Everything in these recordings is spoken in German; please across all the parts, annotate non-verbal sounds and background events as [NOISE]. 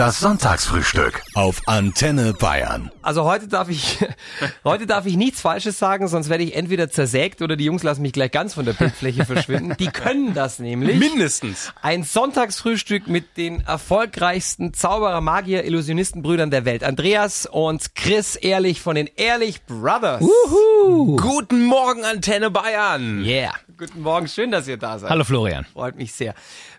Das Sonntagsfrühstück auf Antenne Bayern. Also heute darf ich, [LAUGHS] heute darf ich nichts Falsches sagen, sonst werde ich entweder zersägt oder die Jungs lassen mich gleich ganz von der Bildfläche verschwinden. Die können das nämlich. Mindestens. Ein Sonntagsfrühstück mit den erfolgreichsten Zauberer, Magier, Illusionistenbrüdern der Welt. Andreas und Chris Ehrlich von den Ehrlich Brothers. Uhu. Guten Morgen, Antenne Bayern. Yeah. Guten Morgen, schön, dass ihr da seid. Hallo Florian. Freut mich sehr.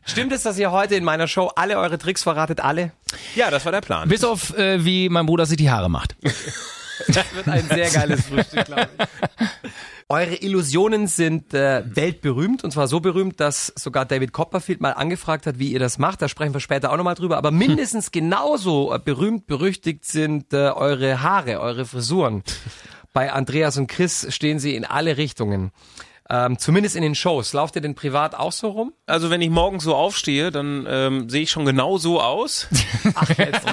Stimmt es, dass ihr heute in meiner Show alle eure Tricks verratet? Alle? Ja, das war der Plan. Bis auf, äh, wie mein Bruder sich die Haare macht. [LAUGHS] das wird ein sehr geiles Frühstück, glaube ich. Eure Illusionen sind äh, weltberühmt und zwar so berühmt, dass sogar David Copperfield mal angefragt hat, wie ihr das macht. Da sprechen wir später auch nochmal drüber. Aber mindestens genauso äh, berühmt, berüchtigt sind äh, eure Haare, eure Frisuren. Bei Andreas und Chris stehen sie in alle Richtungen. Ähm, zumindest in den Shows. Lauft ihr denn privat auch so rum? Also wenn ich morgens so aufstehe, dann ähm, sehe ich schon genau so aus. [LAUGHS] Ach, jetzt.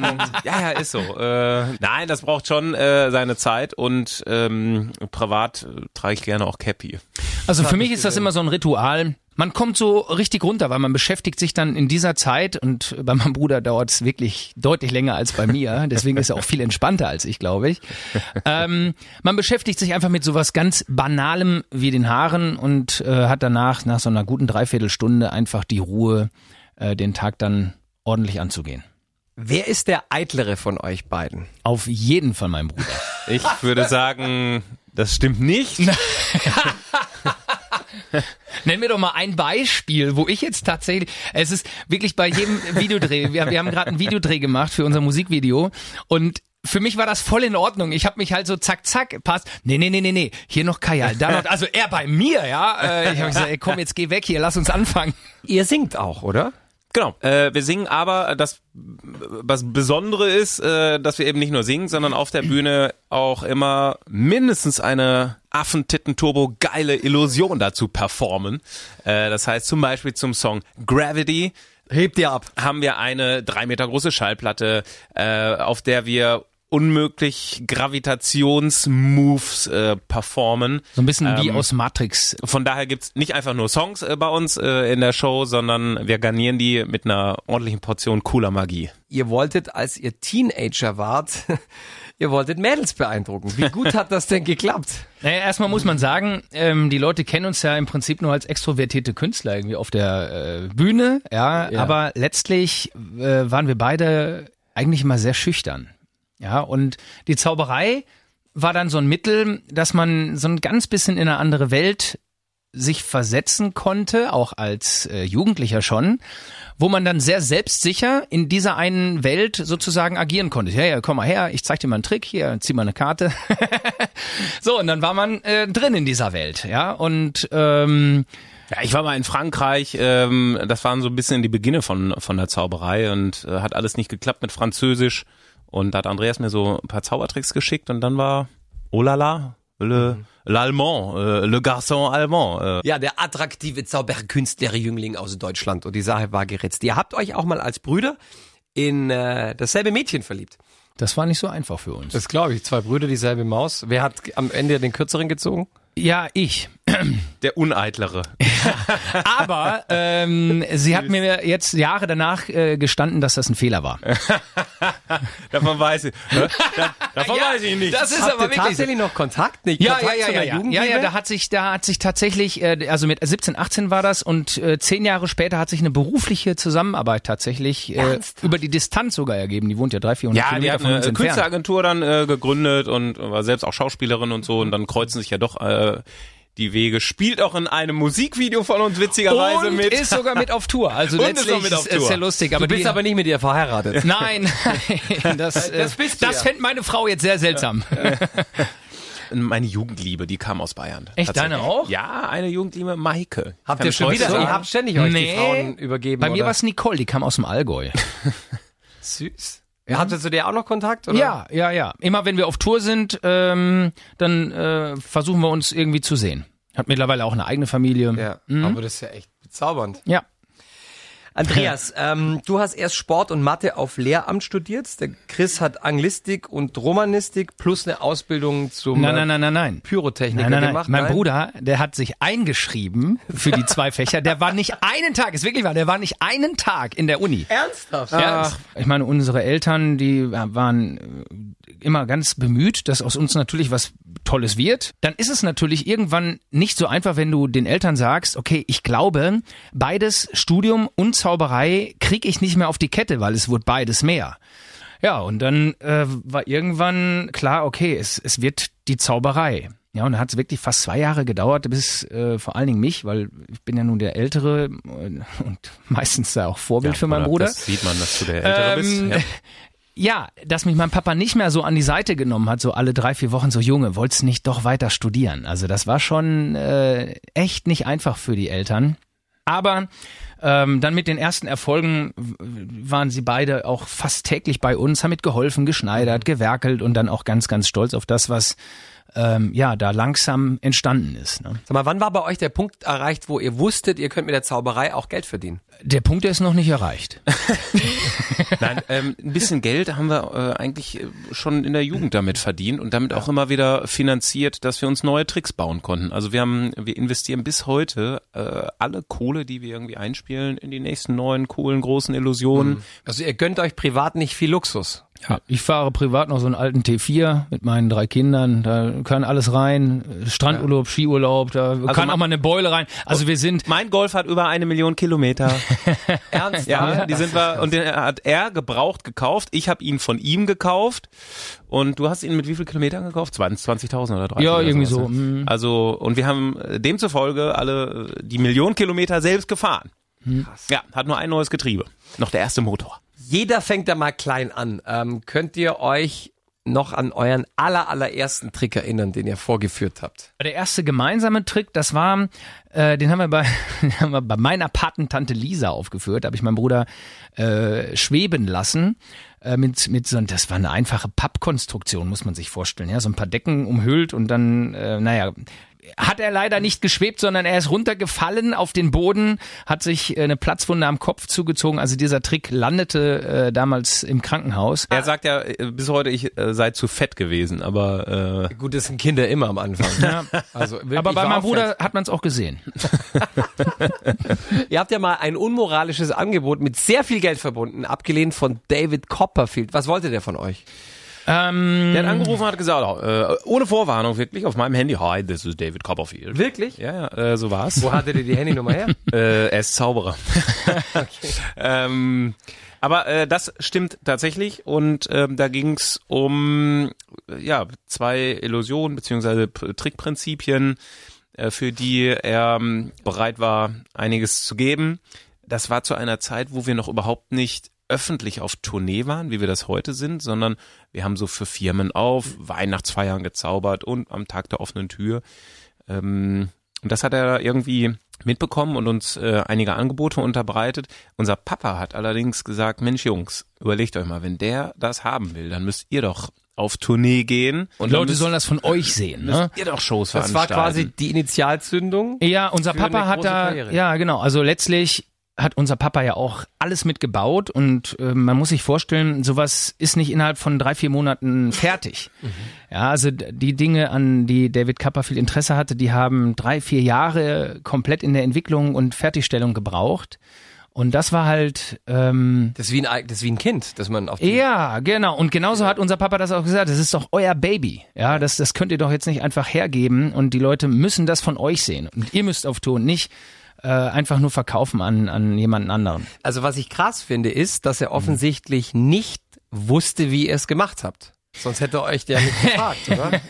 ja, ja, ist so. Äh, nein, das braucht schon äh, seine Zeit und ähm, privat äh, trage ich gerne auch Cappy. Also für mich ist das immer so ein Ritual man kommt so richtig runter, weil man beschäftigt sich dann in dieser Zeit und bei meinem Bruder dauert es wirklich deutlich länger als bei mir. [LAUGHS] Deswegen ist er auch viel entspannter als ich, glaube ich. Ähm, man beschäftigt sich einfach mit sowas ganz Banalem wie den Haaren und äh, hat danach, nach so einer guten Dreiviertelstunde, einfach die Ruhe, äh, den Tag dann ordentlich anzugehen. Wer ist der eitlere von euch beiden? Auf jeden Fall mein Bruder. Ich würde sagen, das stimmt nicht. [LAUGHS] [LAUGHS] Nenn mir doch mal ein Beispiel, wo ich jetzt tatsächlich, es ist wirklich bei jedem Videodreh, wir, wir haben gerade einen Videodreh gemacht für unser Musikvideo und für mich war das voll in Ordnung. Ich habe mich halt so zack, zack, passt. Nee, nee, nee, nee, nee. Hier noch Kajal, da noch, also er bei mir, ja. Äh, ich habe gesagt, ey, komm, jetzt geh weg hier, lass uns anfangen. Ihr singt auch, oder? Genau. Äh, wir singen aber, das was Besondere ist, äh, dass wir eben nicht nur singen, sondern auf der Bühne auch immer mindestens eine Affentitten-Turbo geile Illusion dazu performen. Äh, das heißt zum Beispiel zum Song Gravity Hebt ihr ab. Haben wir eine drei Meter große Schallplatte, äh, auf der wir unmöglich Gravitationsmoves äh, performen. So ein bisschen ähm, wie aus Matrix. Von daher gibt's nicht einfach nur Songs äh, bei uns äh, in der Show, sondern wir garnieren die mit einer ordentlichen Portion cooler Magie. Ihr wolltet, als ihr Teenager wart, [LAUGHS] ihr wolltet Mädels beeindrucken. Wie gut hat das denn geklappt? [LAUGHS] Naja, erstmal muss man sagen, ähm, die Leute kennen uns ja im Prinzip nur als extrovertierte Künstler irgendwie auf der äh, Bühne, ja, ja, aber letztlich äh, waren wir beide eigentlich immer sehr schüchtern. Ja, und die Zauberei war dann so ein Mittel, dass man so ein ganz bisschen in eine andere Welt sich versetzen konnte, auch als äh, Jugendlicher schon, wo man dann sehr selbstsicher in dieser einen Welt sozusagen agieren konnte. Ja, ja, komm mal her, ich zeig dir mal einen Trick, hier, zieh mal eine Karte. [LAUGHS] so, und dann war man äh, drin in dieser Welt, ja, und ähm, ja, ich war mal in Frankreich, ähm, das waren so ein bisschen die Beginne von, von der Zauberei und äh, hat alles nicht geklappt mit Französisch. Und da hat Andreas mir so ein paar Zaubertricks geschickt und dann war, oh la la, le, mhm. l'allemand, äh, le garçon allemand. Äh. Ja, der attraktive Zauberkünstler-Jüngling aus Deutschland. Und die Sache war geritzt. Ihr habt euch auch mal als Brüder in äh, dasselbe Mädchen verliebt. Das war nicht so einfach für uns. Das glaube ich. Zwei Brüder, dieselbe Maus. Wer hat am Ende den kürzeren gezogen? Ja, ich. Der Uneitlere. [LAUGHS] Aber ähm, sie hat mir jetzt Jahre danach äh, gestanden, dass das ein Fehler war. [LAUGHS] davon weiß ich. Da, davon ja, weiß ich nicht. Das ist Habt aber wirklich tatsächlich noch Kontakt, nicht? Ja, Kontakt ja, ja, ja, ja, ja, da hat sich, da hat sich tatsächlich, äh, also mit 17, 18 war das und äh, zehn Jahre später hat sich eine berufliche Zusammenarbeit tatsächlich äh, über die Distanz sogar ergeben. Die wohnt ja drei, 400 ja, Kilometer die hat eine Künstleragentur dann äh, gegründet und war selbst auch Schauspielerin und so und dann kreuzen sich ja doch äh, die Wege. Spielt auch in einem Musikvideo von uns witzigerweise und mit. ist sogar mit auf Tour. Also [LAUGHS] und letztlich ist, mit auf Tour. ist ja lustig. Aber du bist die, aber nicht mit ihr verheiratet. [LAUGHS] Nein, nein das, das, äh, bist das fände meine Frau jetzt sehr seltsam. Meine Jugendliebe, die kam aus Bayern. Echt, deine auch? Ja, eine Jugendliebe, Maike. Habt ihr schon wieder, ihr habt ständig euch nee, die Frauen übergeben, Bei mir war es Nicole, die kam aus dem Allgäu. [LAUGHS] Süß. Ja, habt ihr zu der auch noch Kontakt? Oder? Ja, ja, ja. Immer wenn wir auf Tour sind, ähm, dann äh, versuchen wir uns irgendwie zu sehen. Hat mittlerweile auch eine eigene Familie. Ja, mhm. aber das ist ja echt bezaubernd. Ja. Andreas, [LAUGHS] ähm, du hast erst Sport und Mathe auf Lehramt studiert. Der Chris hat Anglistik und Romanistik plus eine Ausbildung zum Nein, nein, nein, nein, nein. Pyrotechniker Nein, nein, nein. gemacht. Mein Nein? Bruder, der hat sich eingeschrieben für die zwei [LAUGHS] Fächer. Der war nicht einen Tag, ist wirklich wahr, der war nicht einen Tag in der Uni. Ernsthaft? Ja, ich meine, unsere Eltern, die waren immer ganz bemüht, dass aus uns natürlich was Tolles wird. Dann ist es natürlich irgendwann nicht so einfach, wenn du den Eltern sagst, okay, ich glaube, beides Studium und Zauberei kriege ich nicht mehr auf die Kette, weil es wird beides mehr. Ja, und dann äh, war irgendwann klar, okay, es, es wird die Zauberei. Ja, und dann hat es wirklich fast zwei Jahre gedauert, bis äh, vor allen Dingen mich, weil ich bin ja nun der Ältere äh, und [LAUGHS] meistens da auch Vorbild für meinen Bruder. Das sieht man, dass du der Ältere Ähm, bist. Ja. [LAUGHS] Ja, dass mich mein Papa nicht mehr so an die Seite genommen hat, so alle drei, vier Wochen, so Junge, wolltest nicht doch weiter studieren? Also das war schon äh, echt nicht einfach für die Eltern. Aber ähm, dann mit den ersten Erfolgen waren sie beide auch fast täglich bei uns, haben mitgeholfen, geschneidert, gewerkelt und dann auch ganz, ganz stolz auf das, was ähm, ja da langsam entstanden ist. Ne? Sag mal, wann war bei euch der Punkt erreicht, wo ihr wusstet, ihr könnt mit der Zauberei auch Geld verdienen? Der Punkt der ist noch nicht erreicht. [LAUGHS] Nein, ähm, ein bisschen Geld haben wir äh, eigentlich äh, schon in der Jugend damit verdient und damit auch immer wieder finanziert, dass wir uns neue Tricks bauen konnten. Also wir haben, wir investieren bis heute äh, alle Kohle, die wir irgendwie einspielen, in die nächsten neuen coolen großen Illusionen. Also ihr gönnt euch privat nicht viel Luxus. Ja, ich fahre privat noch so einen alten T4 mit meinen drei Kindern. Da kann alles rein. Strandurlaub, Skiurlaub, da kann ma- auch mal eine Beule rein. Also wir sind. Mein Golf hat über eine Million Kilometer. [LAUGHS] Ernst? Ja, die sind wir und den hat er gebraucht gekauft. Ich habe ihn von ihm gekauft und du hast ihn mit wie viel Kilometern gekauft? 20 20.000 oder 30? Ja, irgendwie so, ne? mm. Also und wir haben äh, demzufolge alle äh, die Million Kilometer selbst gefahren. Ja, hat nur ein neues Getriebe. Noch der erste Motor. Jeder fängt da mal klein an. Ähm, könnt ihr euch noch an euren aller, allerersten Trick erinnern, den ihr vorgeführt habt? Der erste gemeinsame Trick, das war, äh, den haben wir bei, [LAUGHS] haben wir bei meiner Patentante Lisa aufgeführt. Da habe ich meinen Bruder äh, schweben lassen. Äh, mit, mit so, das war eine einfache Pappkonstruktion, muss man sich vorstellen. Ja, so ein paar Decken umhüllt und dann, äh, naja, hat er leider nicht geschwebt, sondern er ist runtergefallen auf den Boden, hat sich äh, eine Platzwunde am Kopf zugezogen. Also dieser Trick landete äh, damals im Krankenhaus. Er sagt ja äh, bis heute, ich äh, sei zu fett gewesen, aber äh, Gut, das sind Kinder immer am Anfang. Ja. [LAUGHS] Also wirklich, Aber bei meinem Bruder hat man es auch gesehen. [LAUGHS] Ihr habt ja mal ein unmoralisches Angebot mit sehr viel Geld verbunden, abgelehnt von David Copperfield. Was wollte der von euch? Ähm, der hat angerufen und hat gesagt, äh, ohne Vorwarnung wirklich auf meinem Handy, hi, this is David Copperfield. Wirklich? Ja, ja, äh, so war's. Wo hattet ihr die Handynummer her? [LAUGHS] Äh, er ist Zauberer. [LAUGHS] ähm, aber äh, das stimmt tatsächlich und ähm, da ging's um ja zwei Illusionen beziehungsweise Trickprinzipien, äh, für die er ähm, bereit war, einiges zu geben. Das war zu einer Zeit, wo wir noch überhaupt nicht öffentlich auf Tournee waren, wie wir das heute sind, sondern wir haben so für Firmen auf Weihnachtsfeiern gezaubert und am Tag der offenen Tür. Ähm, und das hat er irgendwie mitbekommen und uns äh, einige Angebote unterbreitet. Unser Papa hat allerdings gesagt, Mensch Jungs, überlegt euch mal, wenn der das haben will, dann müsst ihr doch auf Tournee gehen. Und Leute müsst, sollen das von euch sehen. Ne? müsst ihr doch Shows Das war quasi die Initialzündung. Ja, unser Für Papa eine hat da, Karriere. ja genau, also letztlich hat unser Papa ja auch alles mitgebaut und äh, man muss sich vorstellen, sowas ist nicht innerhalb von drei, vier Monaten fertig. Ja, also die Dinge, an die David Copperfield Interesse hatte, die haben drei, vier Jahre komplett in der Entwicklung und Fertigstellung gebraucht. Und das war halt ähm, Das ist wie ein, das wie ein Kind, das man auf die ja, genau. Und genauso hat unser Papa das auch gesagt. Das ist doch euer Baby. Ja, das, das könnt ihr doch jetzt nicht einfach hergeben. Und die Leute müssen das von euch sehen. Und ihr müsst auf Tour nicht äh, einfach nur verkaufen an, an jemanden anderen. Also was ich krass finde, ist, dass er offensichtlich nicht wusste, wie ihr es gemacht habt. Sonst hätte er euch der nicht [LAUGHS] gefragt, oder?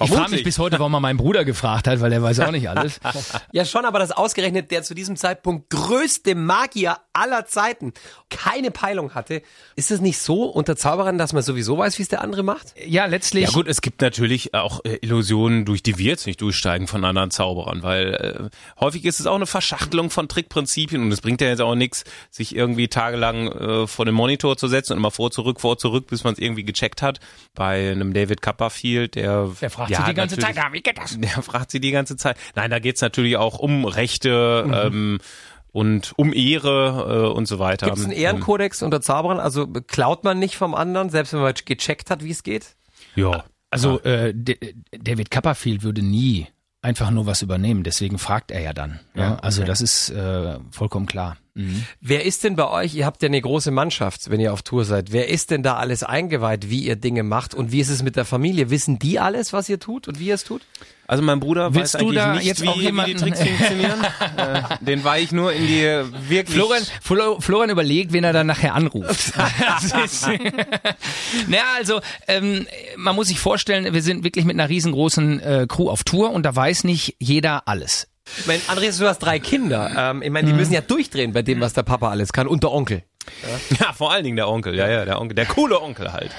Ich frage mich bis heute, warum er meinen Bruder gefragt hat, weil der weiß auch nicht alles. [LAUGHS] Ja, schon, aber das ausgerechnet der zu diesem Zeitpunkt größte Magier aller Zeiten keine Peilung hatte. Ist es nicht so unter Zauberern, dass man sowieso weiß, wie es der andere macht? Ja, letztlich. Ja gut, es gibt natürlich auch äh, Illusionen, durch die wir jetzt nicht durchsteigen von anderen Zauberern, weil äh, häufig ist es auch eine Verschachtelung von Trickprinzipien und es bringt ja jetzt auch nichts, sich irgendwie tagelang äh, vor den Monitor zu setzen und immer vor, zurück, vor, zurück, bis man es irgendwie gecheckt hat. Bei einem David Copperfield, der, Der fragt ja, sich die ganze Zeit, ah, wie geht das? [LAUGHS] Der fragt sie die ganze Zeit. Nein, da geht's natürlich auch um Rechte Mhm. ähm, und um Ehre äh, und so weiter. Gibt es einen Ehrenkodex unter Zauberern? Also klaut man nicht vom anderen, selbst wenn man gecheckt hat, wie es geht? Ja. Also äh, D- David Copperfield würde nie einfach nur was übernehmen, deswegen fragt er ja dann. Ja, also das ist äh, vollkommen klar. Mhm. Wer ist denn bei euch, ihr habt ja eine große Mannschaft, wenn ihr auf Tour seid, wer ist denn da alles eingeweiht, wie ihr Dinge macht und wie ist es mit der Familie? Wissen die alles, was ihr tut und wie ihr es tut? Also mein Bruder Willst weiß du eigentlich da nicht, jetzt wie, auch wie die jemanden- Tricks [LAUGHS] funktionieren. äh, den war ich nur in die wirklich... Florian, Flo, Florian überlegt, wen er dann nachher anruft. [LAUGHS] [LAUGHS] Naja, also ähm, man muss sich vorstellen, wir sind wirklich mit einer riesengroßen äh, Crew auf Tour und da weiß nicht jeder alles. Ich meine, Andreas, du hast drei Kinder. Ähm, ich meine, die müssen ja durchdrehen bei dem, was der Papa alles kann und der Onkel. Ja, vor allen Dingen der Onkel. Ja, ja, der Onkel. Der coole Onkel halt.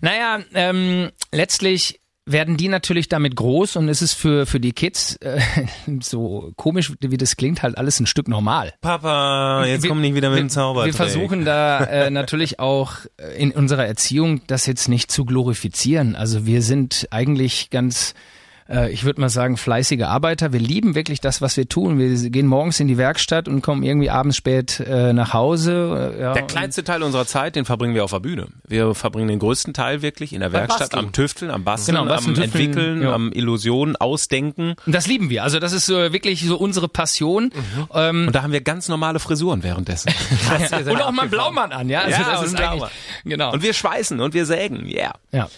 Naja, ähm, letztlich werden die natürlich damit groß und es ist für, für die Kids, äh, [LAUGHS] so komisch wie das klingt, halt alles ein Stück normal. Papa, jetzt komm nicht wieder mit dem Zauber. Wir versuchen da äh, [LAUGHS] natürlich auch äh, in unserer Erziehung das jetzt nicht zu glorifizieren. Also wir sind eigentlich ganz, äh, ich würde mal sagen, fleißige Arbeiter. Wir lieben wirklich das, was wir tun. Wir gehen morgens in die Werkstatt und kommen irgendwie abends spät äh, nach Hause. Äh, ja, Der kleinste Teil unserer Zeit, den verbringen wir auf der Bühne. Wir verbringen den größten Teil wirklich in der Werkstatt, Basteln. am Tüfteln, am Basteln, Genau, Basteln, am Tüfteln, Entwickeln, ja. am Illusionen, Ausdenken. Und das lieben wir. Also das ist äh, wirklich so unsere Passion. Ähm, Und da haben wir ganz normale Frisuren währenddessen. [LAUGHS] und auch mal einen Blaumann an, ja. Also Ja, das und ist Blaumann. genau. Und wir schweißen und wir sägen, yeah. ja.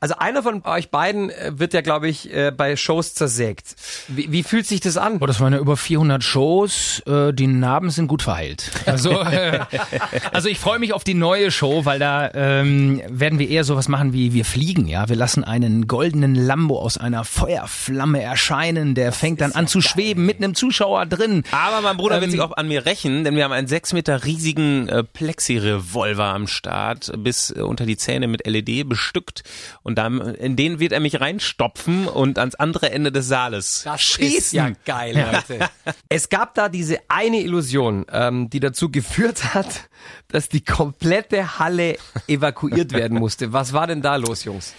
Also einer von euch beiden äh, wird ja, glaube ich, äh, bei Shows zersägt. Wie, wie fühlt sich das an? Oh, das waren ja über 400 Shows. Äh, die Narben sind gut verheilt. Also, äh, [LAUGHS] also ich freue mich auf die neue Show, weil da ähm, werden wir eher sowas machen wie wir fliegen. Ja, wir lassen einen goldenen Lambo aus einer Feuerflamme erscheinen. Der fängt dann an zu schweben mit einem Zuschauer drin. Aber mein Bruder wird Ähm, sich auch an mir rächen, denn wir haben einen sechs Meter riesigen äh, Plexi-Revolver am Start, bis äh, unter die Zähne mit LED bestückt. Und dann, in den wird er mich reinstopfen und ans andere Ende des Saales Das schießen. ist ja geil, Leute. [LAUGHS] Es gab da diese eine Illusion, ähm, die dazu geführt hat, dass die komplette Halle evakuiert werden musste. Was war denn da los, Jungs?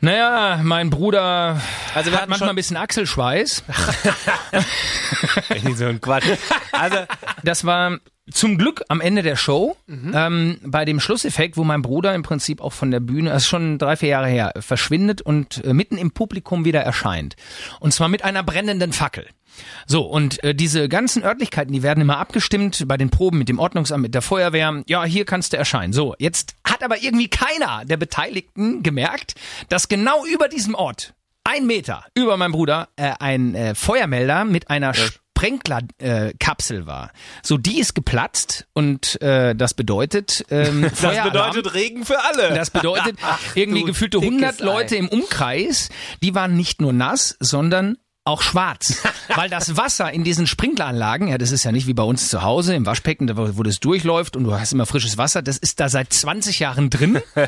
Naja, mein Bruder Also wir hat hatten manchmal ein bisschen Achselschweiß. [LAUGHS] so ein Quatsch. Also, [LAUGHS] Das war zum Glück am Ende der Show, ähm, bei dem Schlusseffekt, wo mein Bruder im Prinzip auch von der Bühne, das ist schon drei, vier Jahre her, verschwindet und äh, mitten im Publikum wieder erscheint. Und zwar mit einer brennenden Fackel. So, und äh, diese ganzen Örtlichkeiten, die werden immer abgestimmt bei den Proben mit dem Ordnungsamt, mit der Feuerwehr. Ja, hier kannst du erscheinen. So, jetzt hat aber irgendwie keiner der Beteiligten gemerkt, dass genau über diesem Ort, ein Meter über meinem Bruder, äh, ein äh, Feuermelder mit einer Sprenklerkapsel äh, war. So, die ist geplatzt und äh, das bedeutet ähm, [LAUGHS] das Feueralarm. bedeutet Regen für alle. Das bedeutet, [LAUGHS] irgendwie du gefühlte dickes 100 Ei. Leute im Umkreis, die waren nicht nur nass, sondern auch schwarz. Weil das Wasser in diesen Sprinkleranlagen, ja, das ist ja nicht wie bei uns zu Hause im Waschbecken, wo das durchläuft und du hast immer frisches Wasser, das ist da seit 20 Jahren drin. [LAUGHS]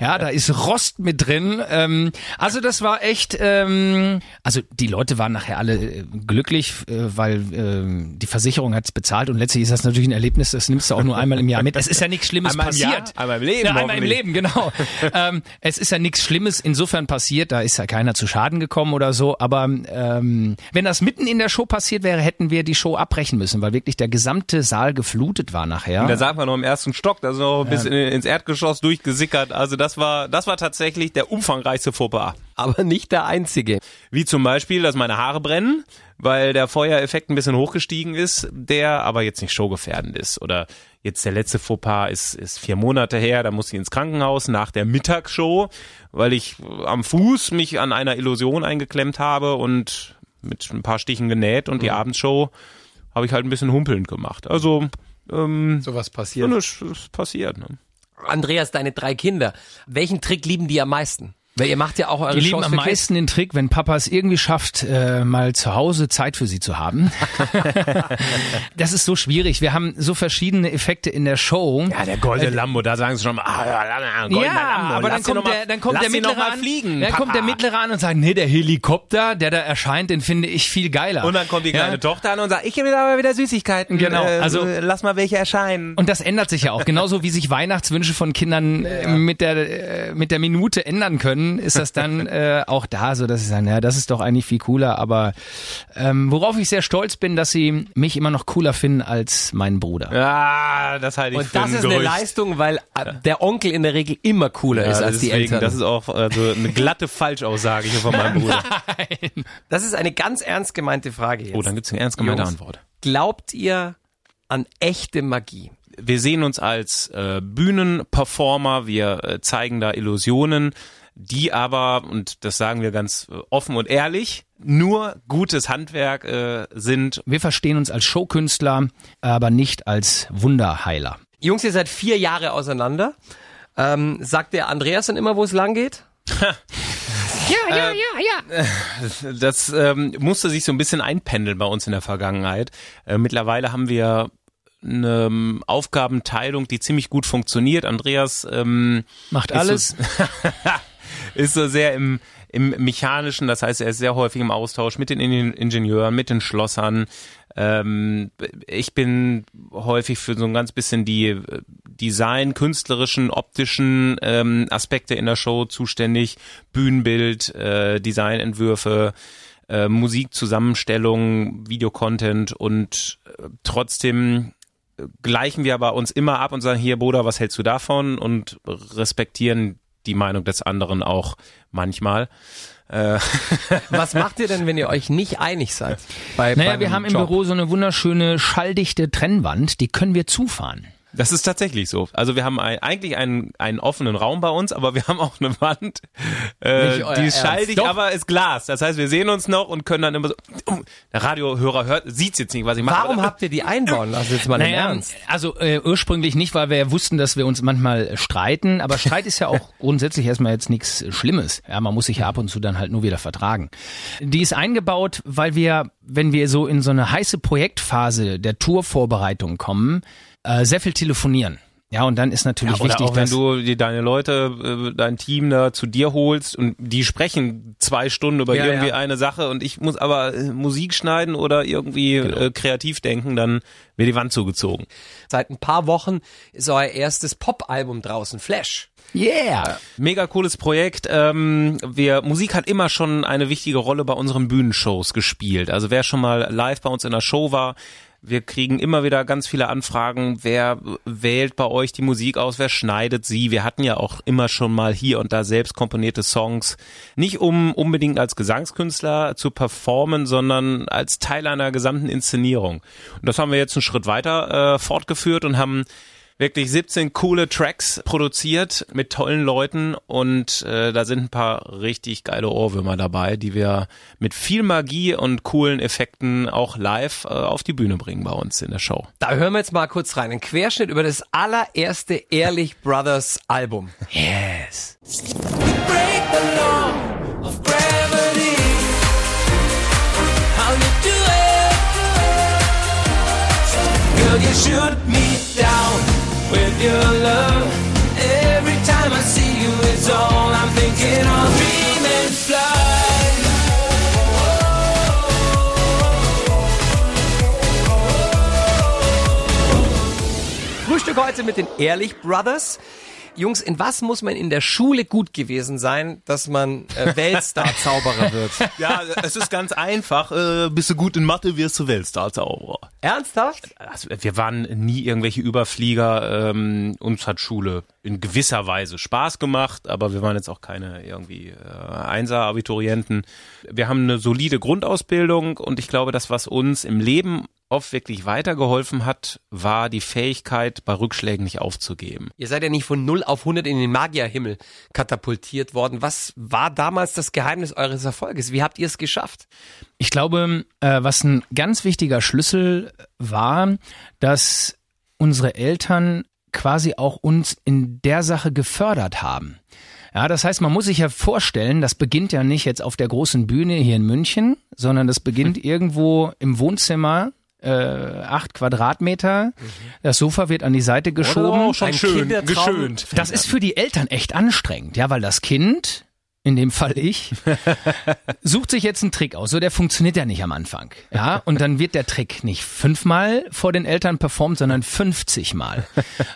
Ja, da ist Rost mit drin. Ähm, also das war echt, ähm, also die Leute waren nachher alle äh, glücklich, äh, weil ähm, die Versicherung hat's bezahlt und letztlich ist das natürlich ein Erlebnis, das nimmst du auch nur einmal im Jahr mit. Es ist ja nichts Schlimmes Einmal im Jahr? passiert. Einmal im Leben Ja, einmal im. Leben, genau. ähm, es ist ja nichts Schlimmes insofern passiert, da ist ja keiner zu Schaden gekommen oder so, aber ähm, wenn das mitten in der Show passiert wäre, hätten wir die Show abbrechen müssen, weil wirklich der gesamte Saal geflutet war nachher. Da sagt man noch im ersten Stock, da ist noch bis in, ins Erdgeschoss durchgesickert. Also das war, das war tatsächlich der umfangreichste Fauxpas. Aber nicht der einzige. Wie zum Beispiel, dass meine Haare brennen, weil der Feuereffekt ein bisschen hochgestiegen ist, der aber jetzt nicht showgefährdend ist. Oder jetzt der letzte Fauxpas ist, ist vier Monate her, da musste ich ins Krankenhaus nach der Mittagsshow, weil ich am Fuß mich an einer Illusion eingeklemmt habe und mit ein paar Stichen genäht und die Abendshow habe ich halt ein bisschen humpelnd gemacht. Also ähm, Sowas so passiert. eine Sch- ist passiert. Ne? Andreas, deine drei Kinder. Welchen Trick lieben die am meisten? Weil ihr macht ja auch eure Die lieben Shows am meisten den Trick, wenn Papa es irgendwie schafft, äh, mal zu Hause Zeit für sie zu haben. [LAUGHS] das ist so schwierig. Wir haben so verschiedene Effekte in der Show. Ja, der goldene Lambo, da sagen sie schon mal, ah, ja, goldener Ja, Lambo, aber dann kommt noch mal- der, dann kommt der mittlere an, fliegen, dann Papa. kommt der mittlere an und sagt, nee, der Helikopter, der da erscheint, den finde ich viel geiler. Und dann kommt die kleine Ja. Tochter an und sagt, ich will aber wieder Süßigkeiten. Genau, Äh, also- lass mal welche erscheinen. Und das ändert sich ja auch, genauso wie sich Weihnachtswünsche von Kindern äh, mit der äh, mit der Minute ändern können. Ist das dann [LAUGHS] äh, auch da so, dass ich sage, ja, das ist doch eigentlich viel cooler. Aber ähm, worauf ich sehr stolz bin, dass sie mich immer noch cooler finden als meinen Bruder. Ja, das halte ich Und für das ein ist eine Gerücht. Leistung, weil äh, der Onkel in der Regel immer cooler Ja, ist als die deswegen, Eltern. Das ist auch also eine [LAUGHS] glatte Falschaussage hier von meinem Bruder. Das ist eine ganz ernst gemeinte Frage jetzt. Oh, dann gibt's eine ernst gemeinte Jungs. Antwort. Glaubt ihr an echte Magie? wir sehen uns als äh, Bühnenperformer, wir äh, zeigen da Illusionen, die aber, und das sagen wir ganz äh, offen und ehrlich, nur gutes Handwerk äh, sind. Wir verstehen uns als Showkünstler, aber nicht als Wunderheiler. Jungs, ihr seid vier Jahre auseinander. Ähm, sagt der Andreas dann immer, wo es lang geht? [LAUGHS] Ja, ja, ja, ja. [LAUGHS] Das ähm, musste sich so ein bisschen einpendeln bei uns in der Vergangenheit. Äh, mittlerweile haben wir eine ähm, Aufgabenteilung, die ziemlich gut funktioniert. Andreas ähm, Macht alles. So, [LAUGHS] ist so sehr im, im Mechanischen, das heißt, er ist sehr häufig im Austausch mit den In- Ingenieuren, mit den Schlossern. Ähm, ich bin häufig für so ein ganz bisschen die äh, Design, künstlerischen, optischen ähm, Aspekte in der Show zuständig. Bühnenbild, äh, Designentwürfe, äh, Musikzusammenstellung, Videocontent und äh, trotzdem gleichen wir aber uns immer ab und sagen, hier Bruder, was hältst du davon? Und respektieren die Meinung des anderen auch manchmal. Äh, [LAUGHS] Was macht ihr denn, wenn ihr euch nicht einig seid? Bei, Naja, wir haben im Job? Büro so eine wunderschöne schalldichte Trennwand, die können wir zufahren. Das ist tatsächlich so. Also wir haben ein, eigentlich einen, einen offenen Raum bei uns, aber wir [LAUGHS] haben auch eine Wand, äh, die ist schalldig, Doch. aber ist Glas. Das heißt, wir sehen uns noch und können dann immer so. Der Radiohörer hört, sieht's jetzt nicht, was ich mache. Warum habt ihr die einbauen lassen? Jetzt mal im Ernst. also äh, ursprünglich nicht, weil wir ja wussten, dass wir uns manchmal streiten, aber Streit ist ja auch [LAUGHS] grundsätzlich erstmal jetzt nichts Schlimmes. Ja, man muss sich ja ab und zu dann halt nur wieder vertragen. Die ist eingebaut, weil wir, wenn wir so in so eine heiße Projektphase der Tourvorbereitung kommen, äh, sehr viel telefonieren. Ja, und dann ist natürlich Oder wichtig, auch wenn du die, deine Leute, äh, dein Team da zu dir holst und die sprechen zwei Stunden über Ja, irgendwie ja. eine Sache und ich muss aber äh, Musik schneiden oder irgendwie Genau. äh, kreativ denken, dann wird die Wand zugezogen. Seit ein paar Wochen ist euer erstes Pop-Album draußen, Flash. yeah. Mega cooles Projekt. Ähm, wir, Musik hat immer schon eine wichtige Rolle bei unseren Bühnenshows gespielt. Also wer schon mal live bei uns in der Show war, wir kriegen immer wieder ganz viele Anfragen, wer wählt bei euch die Musik aus, wer schneidet sie. Wir hatten ja auch immer schon mal hier und da selbst komponierte Songs. Nicht um unbedingt als Gesangskünstler zu performen, sondern als Teil einer gesamten Inszenierung. Und das haben wir jetzt einen Schritt weiter äh, fortgeführt und haben wirklich 17 coole Tracks produziert mit tollen Leuten und äh, da sind ein paar richtig geile Ohrwürmer dabei, die wir mit viel Magie und coolen Effekten auch live äh, auf die Bühne bringen bei uns in der Show. Da hören wir jetzt mal kurz rein. Ein Querschnitt über das allererste Ehrlich Brothers Album. Yes. break the law of gravity. How you do it? Girl, you shoot me with your love. Every time I see you, it's all I'm thinking of. Dream and fly. Frühstück heute mit den Ehrlich Brothers. Jungs, in was muss man in der Schule gut gewesen sein, dass man äh, [LAUGHS] Weltstar-Zauberer wird? Ja, es ist ganz einfach. Äh, bist du gut in Mathe, wirst du Weltstar-Zauberer. Ernsthaft? Also, wir waren nie irgendwelche Überflieger. Ähm, uns hat Schule in gewisser Weise Spaß gemacht, aber wir waren jetzt auch keine irgendwie äh, Einser-Abiturienten. Wir haben eine solide Grundausbildung und ich glaube, das, was uns im Leben oft wirklich weitergeholfen hat, war die Fähigkeit, bei Rückschlägen nicht aufzugeben. Ihr seid ja nicht von 0 auf 100 in den Magierhimmel katapultiert worden. Was war damals das Geheimnis eures Erfolges? Wie habt ihr es geschafft? Ich glaube, äh, was ein ganz wichtiger Schlüssel war, dass unsere Eltern quasi auch uns in der Sache gefördert haben. Ja, das heißt, man muss sich ja vorstellen, das beginnt ja nicht jetzt auf der großen Bühne hier in München, sondern das beginnt irgendwo im Wohnzimmer, äh, acht Quadratmeter. Das Sofa wird an die Seite geschoben. Ein Kindertraum. Das ist für die Eltern echt anstrengend, ja, weil das Kind in dem Fall ich, [LAUGHS] sucht sich jetzt einen Trick aus. So, der funktioniert ja nicht am Anfang. Ja, und dann wird der Trick nicht fünfmal vor den Eltern performt, sondern 50 Mal.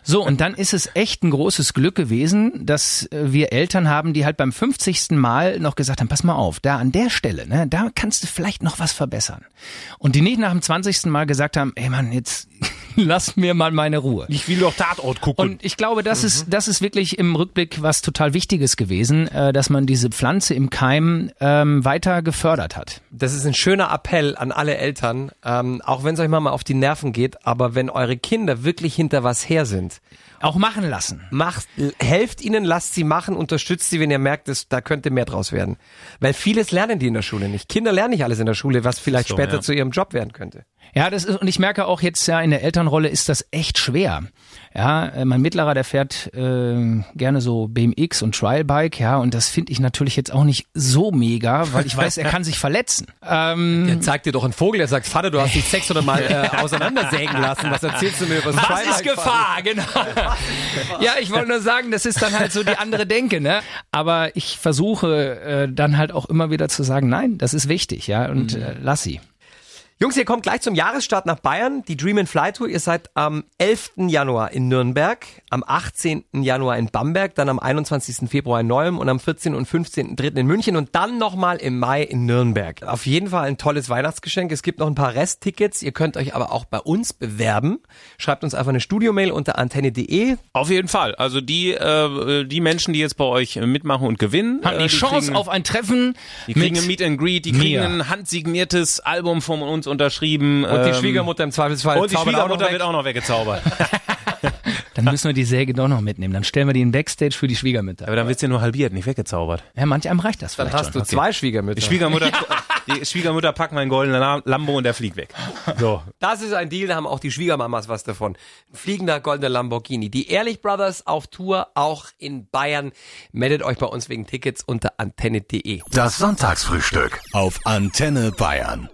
So, und dann ist es echt ein großes Glück gewesen, dass äh, wir Eltern haben, die halt beim 50. Mal noch gesagt haben, pass mal auf, da an der Stelle, ne, da kannst du vielleicht noch was verbessern. Und die nicht nach dem 20. Mal gesagt haben, ey Mann, jetzt [LAUGHS] lass mir mal meine Ruhe. Ich will doch Tatort gucken. Und ich glaube, das ist, das ist wirklich im Rückblick was total Wichtiges gewesen, äh, dass man diese Pflanze im Keim ähm, weiter gefördert hat. Das ist ein schöner Appell an alle Eltern, ähm, auch wenn es euch mal auf die Nerven geht, aber wenn eure Kinder wirklich hinter was her sind, Auch machen lassen. macht, helft ihnen, lasst sie machen, unterstützt sie, wenn ihr merkt, dass, da könnte mehr draus werden. Weil vieles lernen die in der Schule nicht. Kinder lernen nicht alles in der Schule, was vielleicht So, später ja. zu ihrem Job werden könnte. Ja, das ist, und ich merke auch jetzt ja in der Elternrolle ist das echt schwer. Ja, äh, mein Mittlerer, der fährt äh, gerne so BMX und Trialbike, ja, und das finde ich natürlich jetzt auch nicht so mega, weil ich weiß, er kann sich verletzen. [LAUGHS] Ähm, Der zeigt dir doch einen Vogel, der sagt, Vater, du hast dich 600 Mal äh, [LAUGHS] auseinandersägen lassen. Was erzählst du mir über das Das ist Twilight-Fahren? Gefahr, genau. [LAUGHS] ja, ich wollte nur sagen, das ist dann halt so die andere Denke, ne? Aber ich versuche äh, dann halt auch immer wieder zu sagen, nein, das ist wichtig, ja, und äh, lass sie. Jungs, ihr kommt gleich zum Jahresstart nach Bayern, die Dream and Fly Tour. Ihr seid am 11. Januar in Nürnberg, am 18. Januar in Bamberg, dann am 21. Februar in Neuem und am 14. und 15.3. in München und dann nochmal im Mai in Nürnberg. Auf jeden Fall ein tolles Weihnachtsgeschenk. Es gibt noch ein paar Resttickets. Ihr könnt euch aber auch bei uns bewerben. Schreibt uns einfach eine Studiomail unter antenne.de. Auf jeden Fall. Also die, äh, die Menschen, die jetzt bei euch äh, mitmachen und gewinnen, Haben äh, die Chance kriegen, auf ein Treffen die kriegen mit ein Meet and Greet, die kriegen mir. ein handsigniertes Album von uns unterschrieben. Und die ähm, Schwiegermutter im Zweifelsfall. und die auch Schwiegermutter weg. wird auch noch weggezaubert. [LAUGHS] Dann müssen wir die Säge doch noch mitnehmen. Dann stellen wir die in Backstage für die Schwiegermütter. Aber dann wird's ja nur halbiert, nicht weggezaubert. Ja, manch einem reicht das Dann vielleicht hast schon. du zwei Schwiegermütter. Die Schwiegermutter, die Schwiegermutter packt meinen goldenen Lam- Lambo und der fliegt weg. So. Das ist ein Deal, da haben auch die Schwiegermamas was davon. Ein fliegender goldener Lamborghini. Die Ehrlich Brothers auf Tour, auch in Bayern. Meldet euch bei uns wegen Tickets unter antenne.de. Das Sonntagsfrühstück auf Antenne Bayern.